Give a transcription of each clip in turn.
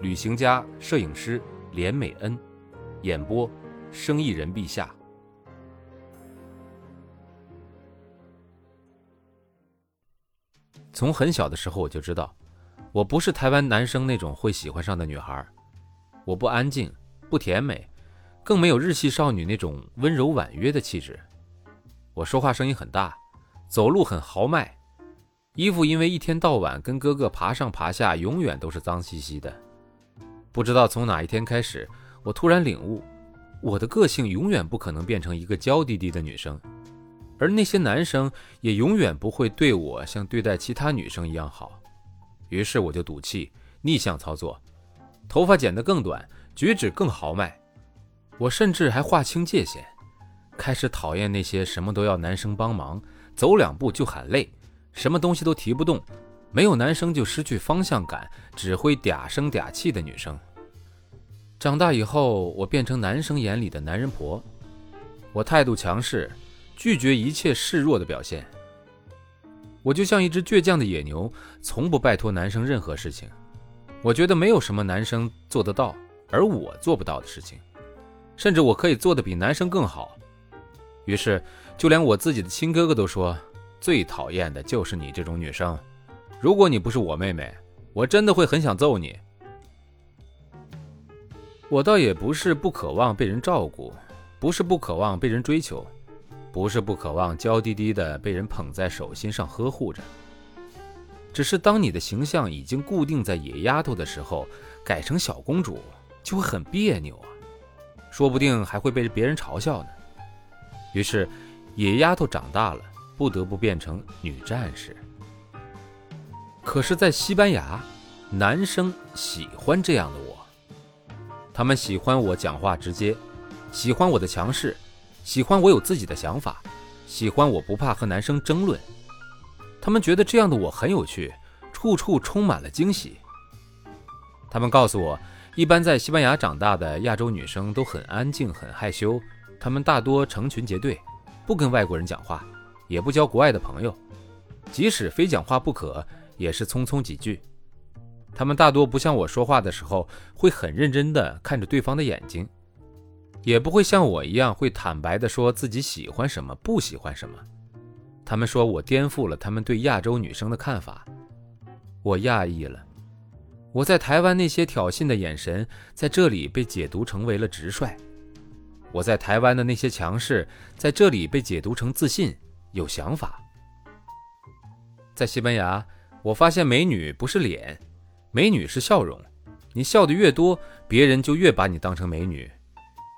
旅行家、摄影师连美恩，演播：生意人陛下。从很小的时候我就知道，我不是台湾男生那种会喜欢上的女孩。我不安静，不甜美，更没有日系少女那种温柔婉约的气质。我说话声音很大，走路很豪迈，衣服因为一天到晚跟哥哥爬上爬下，永远都是脏兮兮的。不知道从哪一天开始，我突然领悟，我的个性永远不可能变成一个娇滴滴的女生。而那些男生也永远不会对我像对待其他女生一样好，于是我就赌气逆向操作，头发剪得更短，举止更豪迈。我甚至还划清界限，开始讨厌那些什么都要男生帮忙，走两步就喊累，什么东西都提不动，没有男生就失去方向感，只会嗲声嗲气的女生。长大以后，我变成男生眼里的男人婆，我态度强势。拒绝一切示弱的表现，我就像一只倔强的野牛，从不拜托男生任何事情。我觉得没有什么男生做得到，而我做不到的事情，甚至我可以做得比男生更好。于是，就连我自己的亲哥哥都说，最讨厌的就是你这种女生。如果你不是我妹妹，我真的会很想揍你。我倒也不是不渴望被人照顾，不是不渴望被人追求。不是不渴望娇滴滴的被人捧在手心上呵护着，只是当你的形象已经固定在野丫头的时候，改成小公主就会很别扭啊，说不定还会被别人嘲笑呢。于是，野丫头长大了，不得不变成女战士。可是，在西班牙，男生喜欢这样的我，他们喜欢我讲话直接，喜欢我的强势。喜欢我有自己的想法，喜欢我不怕和男生争论，他们觉得这样的我很有趣，处处充满了惊喜。他们告诉我，一般在西班牙长大的亚洲女生都很安静、很害羞，她们大多成群结队，不跟外国人讲话，也不交国外的朋友，即使非讲话不可，也是匆匆几句。他们大多不像我说话的时候会很认真地看着对方的眼睛。也不会像我一样会坦白地说自己喜欢什么，不喜欢什么。他们说我颠覆了他们对亚洲女生的看法，我讶异了。我在台湾那些挑衅的眼神，在这里被解读成为了直率；我在台湾的那些强势，在这里被解读成自信、有想法。在西班牙，我发现美女不是脸，美女是笑容。你笑得越多，别人就越把你当成美女。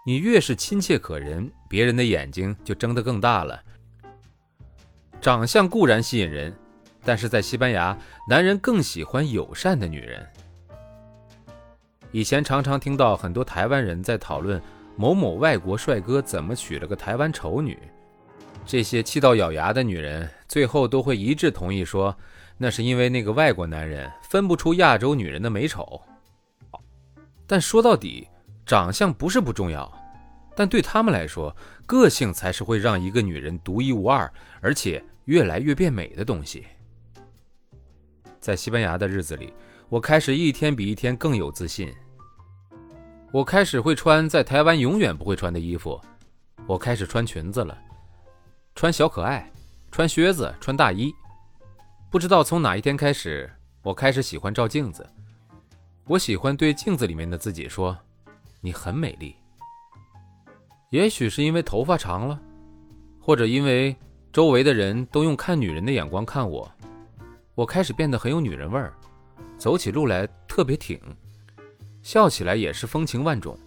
你越是亲切可人，别人的眼睛就睁得更大了。长相固然吸引人，但是在西班牙，男人更喜欢友善的女人。以前常常听到很多台湾人在讨论某某外国帅哥怎么娶了个台湾丑女，这些气到咬牙的女人最后都会一致同意说，那是因为那个外国男人分不出亚洲女人的美丑。但说到底，长相不是不重要。但对他们来说，个性才是会让一个女人独一无二，而且越来越变美的东西。在西班牙的日子里，我开始一天比一天更有自信。我开始会穿在台湾永远不会穿的衣服，我开始穿裙子了，穿小可爱，穿靴子，穿大衣。不知道从哪一天开始，我开始喜欢照镜子。我喜欢对镜子里面的自己说：“你很美丽。”也许是因为头发长了，或者因为周围的人都用看女人的眼光看我，我开始变得很有女人味儿，走起路来特别挺，笑起来也是风情万种。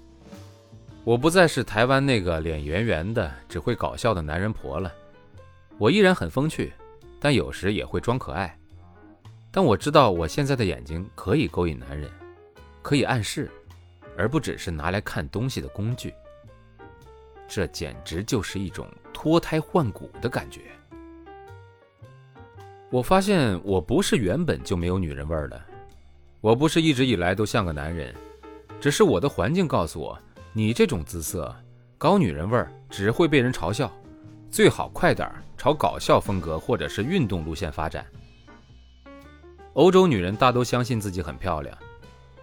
我不再是台湾那个脸圆圆的只会搞笑的男人婆了，我依然很风趣，但有时也会装可爱。但我知道我现在的眼睛可以勾引男人，可以暗示，而不只是拿来看东西的工具。这简直就是一种脱胎换骨的感觉。我发现我不是原本就没有女人味儿的，我不是一直以来都像个男人，只是我的环境告诉我，你这种姿色，高女人味儿只会被人嘲笑，最好快点朝搞笑风格或者是运动路线发展。欧洲女人大都相信自己很漂亮，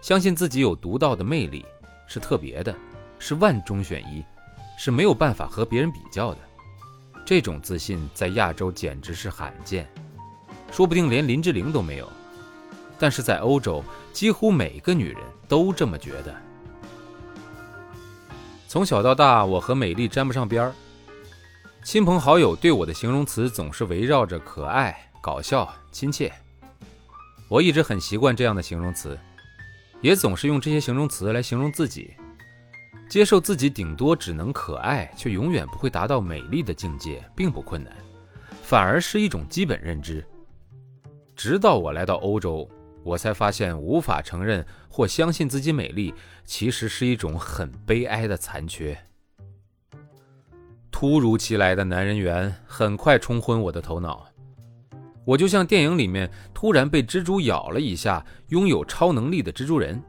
相信自己有独到的魅力，是特别的，是万中选一，是没有办法和别人比较的。这种自信在亚洲简直是罕见，说不定连林志玲都没有。但是在欧洲，几乎每个女人都这么觉得。从小到大，我和美丽沾不上边儿，亲朋好友对我的形容词总是围绕着可爱、搞笑、亲切。我一直很习惯这样的形容词，也总是用这些形容词来形容自己。接受自己顶多只能可爱，却永远不会达到美丽的境界，并不困难，反而是一种基本认知。直到我来到欧洲，我才发现无法承认或相信自己美丽，其实是一种很悲哀的残缺。突如其来的男人缘很快冲昏我的头脑。我就像电影里面突然被蜘蛛咬了一下，拥有超能力的蜘蛛人。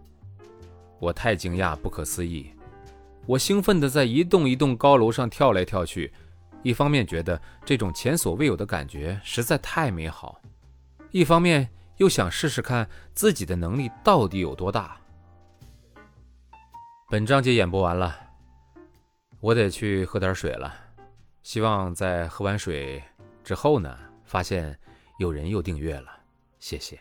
我太惊讶，不可思议。我兴奋地在一栋一栋高楼上跳来跳去，一方面觉得这种前所未有的感觉实在太美好，一方面又想试试看自己的能力到底有多大。本章节演播完了，我得去喝点水了。希望在喝完水之后呢，发现。有人又订阅了，谢谢。